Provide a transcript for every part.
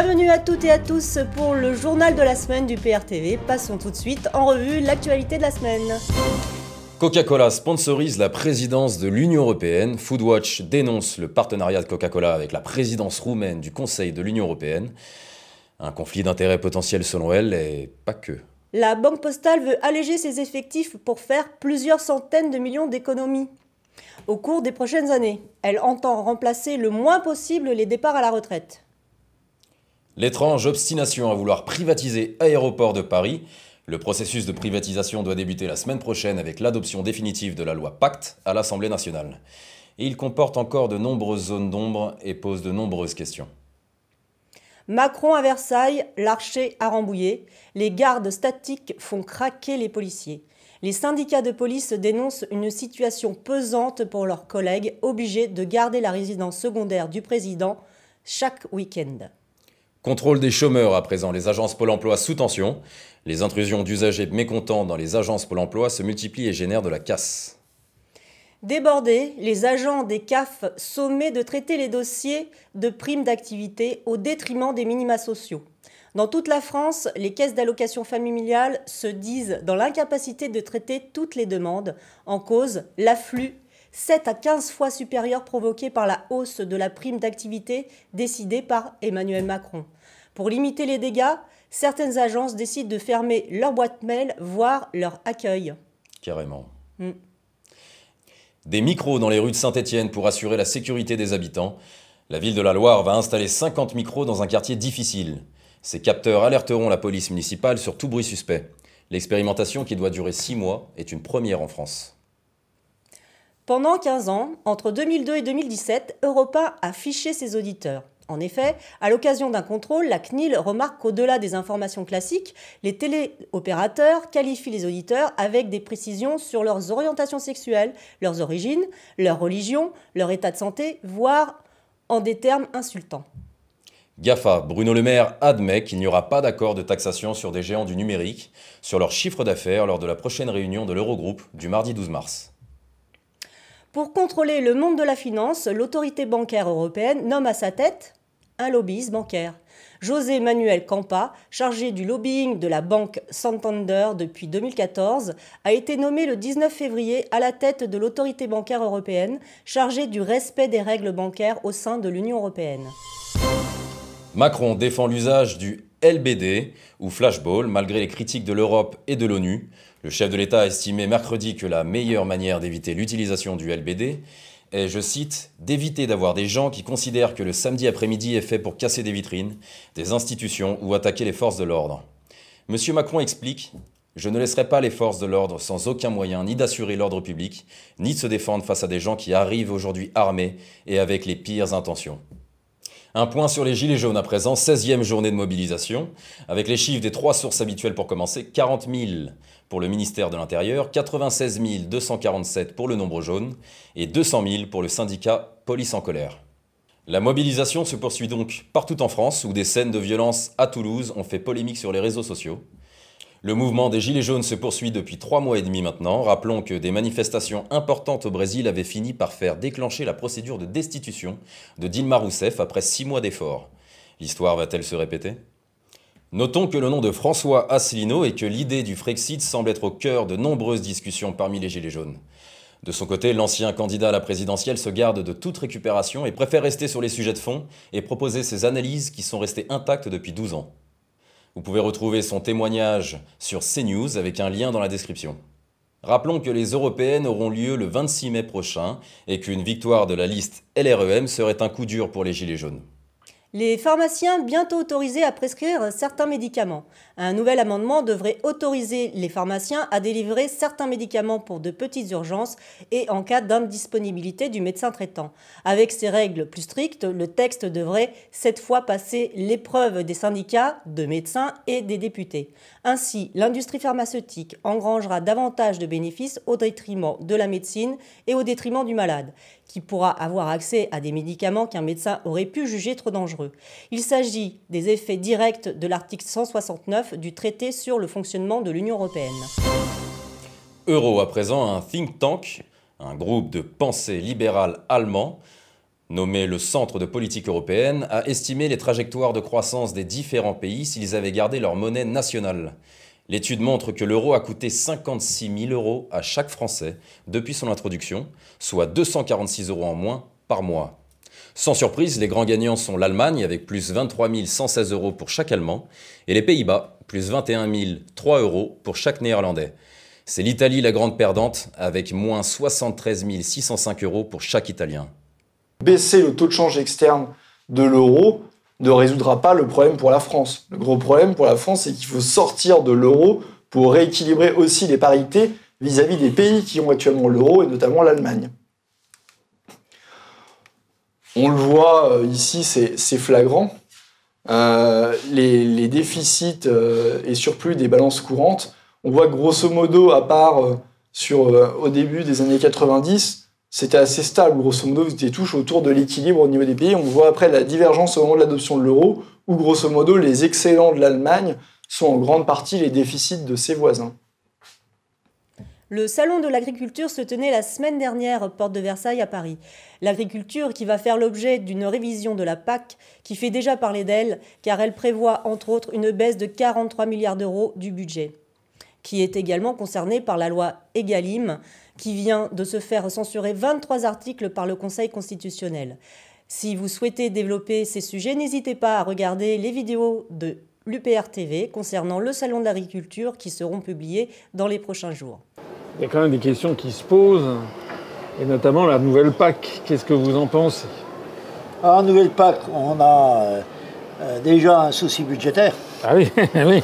Bienvenue à toutes et à tous pour le journal de la semaine du PRTV. Passons tout de suite en revue l'actualité de la semaine. Coca-Cola sponsorise la présidence de l'Union européenne. Foodwatch dénonce le partenariat de Coca-Cola avec la présidence roumaine du Conseil de l'Union européenne. Un conflit d'intérêts potentiel selon elle, et pas que. La Banque postale veut alléger ses effectifs pour faire plusieurs centaines de millions d'économies. Au cours des prochaines années, elle entend remplacer le moins possible les départs à la retraite. L'étrange obstination à vouloir privatiser Aéroport de Paris. Le processus de privatisation doit débuter la semaine prochaine avec l'adoption définitive de la loi Pacte à l'Assemblée nationale. Et il comporte encore de nombreuses zones d'ombre et pose de nombreuses questions. Macron à Versailles, l'archer à Rambouillet, les gardes statiques font craquer les policiers. Les syndicats de police dénoncent une situation pesante pour leurs collègues obligés de garder la résidence secondaire du président chaque week-end. Contrôle des chômeurs à présent, les agences Pôle emploi sous tension. Les intrusions d'usagers mécontents dans les agences Pôle emploi se multiplient et génèrent de la casse. Débordés, les agents des CAF sommés de traiter les dossiers de primes d'activité au détriment des minima sociaux. Dans toute la France, les caisses d'allocation familiale se disent dans l'incapacité de traiter toutes les demandes, en cause l'afflux 7 à 15 fois supérieur provoqué par la hausse de la prime d'activité décidée par Emmanuel Macron. Pour limiter les dégâts, certaines agences décident de fermer leur boîte mail, voire leur accueil. Carrément. Mm. Des micros dans les rues de Saint-Étienne pour assurer la sécurité des habitants. La ville de la Loire va installer 50 micros dans un quartier difficile. Ces capteurs alerteront la police municipale sur tout bruit suspect. L'expérimentation, qui doit durer 6 mois, est une première en France. Pendant 15 ans, entre 2002 et 2017, Europa a fiché ses auditeurs. En effet, à l'occasion d'un contrôle, la CNIL remarque qu'au-delà des informations classiques, les téléopérateurs qualifient les auditeurs avec des précisions sur leurs orientations sexuelles, leurs origines, leur religion, leur état de santé, voire en des termes insultants. GAFA, Bruno Le Maire admet qu'il n'y aura pas d'accord de taxation sur des géants du numérique sur leur chiffre d'affaires lors de la prochaine réunion de l'Eurogroupe du mardi 12 mars. Pour contrôler le monde de la finance, l'autorité bancaire européenne nomme à sa tête un lobbyiste bancaire. José Manuel Campa, chargé du lobbying de la banque Santander depuis 2014, a été nommé le 19 février à la tête de l'autorité bancaire européenne, chargée du respect des règles bancaires au sein de l'Union européenne. Macron défend l'usage du LBD ou flashball malgré les critiques de l'Europe et de l'ONU. Le chef de l'État a estimé mercredi que la meilleure manière d'éviter l'utilisation du LBD est, je cite, d'éviter d'avoir des gens qui considèrent que le samedi après-midi est fait pour casser des vitrines, des institutions ou attaquer les forces de l'ordre. Monsieur Macron explique Je ne laisserai pas les forces de l'ordre sans aucun moyen ni d'assurer l'ordre public, ni de se défendre face à des gens qui arrivent aujourd'hui armés et avec les pires intentions. Un point sur les Gilets jaunes à présent, 16e journée de mobilisation, avec les chiffres des trois sources habituelles pour commencer, 40 000 pour le ministère de l'Intérieur, 96 247 pour le nombre jaune et 200 000 pour le syndicat Police en colère. La mobilisation se poursuit donc partout en France où des scènes de violence à Toulouse ont fait polémique sur les réseaux sociaux. Le mouvement des Gilets jaunes se poursuit depuis trois mois et demi maintenant. Rappelons que des manifestations importantes au Brésil avaient fini par faire déclencher la procédure de destitution de Dilma Rousseff après six mois d'efforts. L'histoire va-t-elle se répéter? Notons que le nom de François Asselineau et que l'idée du Frexit semble être au cœur de nombreuses discussions parmi les Gilets jaunes. De son côté, l'ancien candidat à la présidentielle se garde de toute récupération et préfère rester sur les sujets de fond et proposer ses analyses qui sont restées intactes depuis 12 ans. Vous pouvez retrouver son témoignage sur CNews avec un lien dans la description. Rappelons que les européennes auront lieu le 26 mai prochain et qu'une victoire de la liste LREM serait un coup dur pour les Gilets jaunes. Les pharmaciens bientôt autorisés à prescrire certains médicaments. Un nouvel amendement devrait autoriser les pharmaciens à délivrer certains médicaments pour de petites urgences et en cas d'indisponibilité du médecin traitant. Avec ces règles plus strictes, le texte devrait cette fois passer l'épreuve des syndicats, de médecins et des députés. Ainsi, l'industrie pharmaceutique engrangera davantage de bénéfices au détriment de la médecine et au détriment du malade qui pourra avoir accès à des médicaments qu'un médecin aurait pu juger trop dangereux. Il s'agit des effets directs de l'article 169 du traité sur le fonctionnement de l'Union européenne. Euro à présent, un think tank, un groupe de pensée libérale allemand, nommé le Centre de politique européenne, a estimé les trajectoires de croissance des différents pays s'ils avaient gardé leur monnaie nationale. L'étude montre que l'euro a coûté 56 000 euros à chaque Français depuis son introduction, soit 246 euros en moins par mois. Sans surprise, les grands gagnants sont l'Allemagne avec plus 23 116 euros pour chaque Allemand et les Pays-Bas, plus 21 003 euros pour chaque Néerlandais. C'est l'Italie la grande perdante avec moins 73 605 euros pour chaque Italien. Baisser le taux de change externe de l'euro ne résoudra pas le problème pour la France. Le gros problème pour la France, c'est qu'il faut sortir de l'euro pour rééquilibrer aussi les parités vis-à-vis des pays qui ont actuellement l'euro et notamment l'Allemagne. On le voit euh, ici, c'est flagrant. Euh, les, déficits euh, et surplus des balances courantes, on voit grosso modo, à part au début des années 90, c'était assez stable, grosso modo, étiez tous autour de l'équilibre au niveau des pays. On voit après la divergence au moment de l'adoption de l'euro, où grosso modo, les excellents de l'Allemagne sont en grande partie les déficits de ses voisins. Le salon de l'agriculture se tenait la semaine dernière, porte de Versailles à Paris. L'agriculture qui va faire l'objet d'une révision de la PAC qui fait déjà parler d'elle, car elle prévoit entre autres une baisse de 43 milliards d'euros du budget, qui est également concernée par la loi Egalim, qui vient de se faire censurer 23 articles par le Conseil constitutionnel. Si vous souhaitez développer ces sujets, n'hésitez pas à regarder les vidéos de l'UPR TV concernant le Salon de l'agriculture qui seront publiées dans les prochains jours. Il y a quand même des questions qui se posent, et notamment la nouvelle PAC. Qu'est-ce que vous en pensez? Alors, nouvelle PAC, on a euh, euh, déjà un souci budgétaire. Ah oui, oui.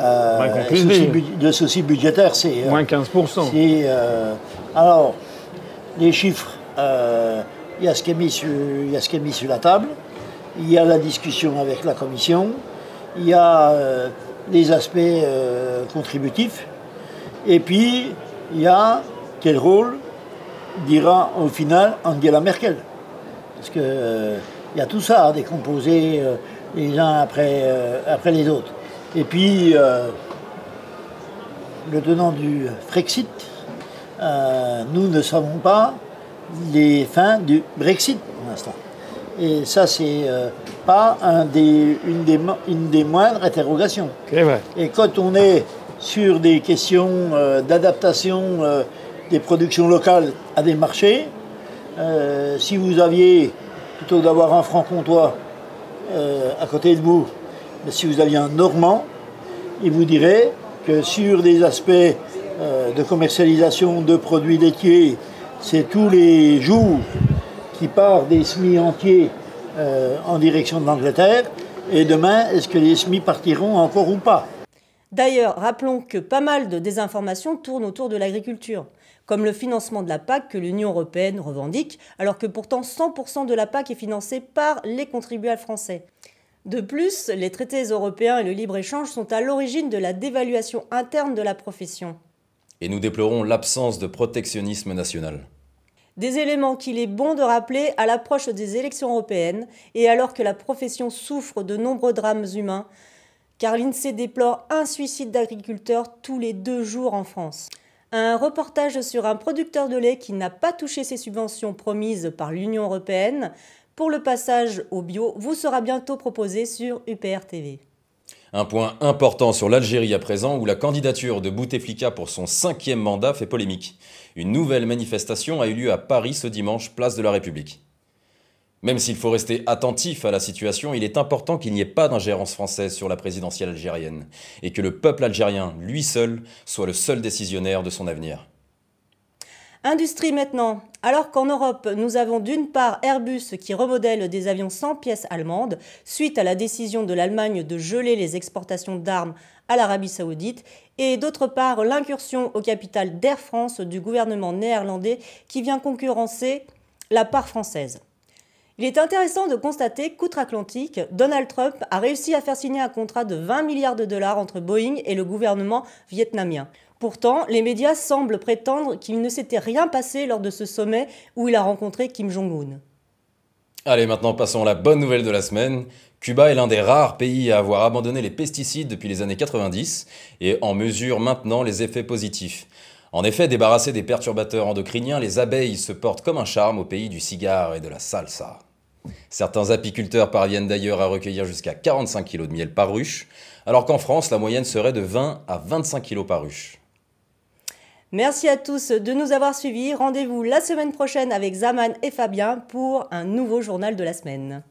Euh, souci budgétaire, c'est. Moins 15%. Euh, alors, les chiffres, euh, il y, a ce qui est mis sur, y a ce qui est mis sur la table, il y a la discussion avec la Commission, il y a les aspects contributifs, et puis il y a quel rôle dira au final Angela Merkel. Parce qu'il il y a tout ça à décomposer les uns après, après les autres. Et puis, euh, le tenant du Frexit, euh, nous ne savons pas les fins du Brexit pour l'instant. Et ça, c'est euh, pas un des, une, des, une, des, moindres interrogations. Vrai. Et quand on est sur des questions d'adaptation des productions locales à des marchés, si vous aviez, plutôt d'avoir un franc-comtois à côté de vous, si vous aviez un Normand, il vous dirait que sur des aspects euh, de commercialisation de produits laitiers, c'est tous les jours qui part des semis entiers euh, en direction de l'Angleterre. Et demain, est-ce que les semis partiront encore ou pas? D'ailleurs, rappelons que pas mal de désinformations tournent autour de l'agriculture, comme le financement de la PAC que l'Union européenne revendique, alors que pourtant 100% de la PAC est financé par les contribuables français. De plus, les traités européens et le libre-échange sont à l'origine de la dévaluation interne de la profession. Et nous déplorons l'absence de protectionnisme national. Des éléments qu'il est bon de rappeler à l'approche des élections européennes et alors que la profession souffre de nombreux drames humains, car l'INSEE déplore un suicide d'agriculteurs tous les deux jours en France. Un reportage sur un producteur de lait qui n'a pas touché ses subventions promises par l'Union européenne pour le passage au bio vous sera bientôt proposé sur UPR TV. Un point important sur l'Algérie à présent, où la candidature de Bouteflika pour son cinquième mandat fait polémique. Une nouvelle manifestation a eu lieu à Paris ce dimanche, place de la République. Même s'il faut rester attentif à la situation, il est important qu'il n'y ait pas d'ingérence française sur la présidentielle algérienne, et que le peuple algérien, lui seul, soit le seul décisionnaire de son avenir. Industrie maintenant. Alors qu'en Europe, nous avons d'une part Airbus qui remodèle des avions sans pièces allemandes suite à la décision de l'Allemagne de geler les exportations d'armes à l'Arabie saoudite, et d'autre part l'incursion au capital d'Air France du gouvernement néerlandais qui vient concurrencer la part française. Il est intéressant de constater qu'outre-Atlantique, Donald Trump a réussi à faire signer un contrat de 20 milliards de dollars entre Boeing et le gouvernement vietnamien. Pourtant, les médias semblent prétendre qu'il ne s'était rien passé lors de ce sommet où il a rencontré Kim Jong-un. Allez, maintenant passons à la bonne nouvelle de la semaine. Cuba est l'un des rares pays à avoir abandonné les pesticides depuis les années 90 et en mesure maintenant les effets positifs. En effet, débarrassés des perturbateurs endocriniens, les abeilles se portent comme un charme au pays du cigare et de la salsa. Certains apiculteurs parviennent d'ailleurs à recueillir jusqu'à 45 kg de miel par ruche, alors qu'en France, la moyenne serait de 20 à 25 kg par ruche. Merci à tous de nous avoir suivis. Rendez-vous la semaine prochaine avec Zaman et Fabien pour un nouveau journal de la semaine.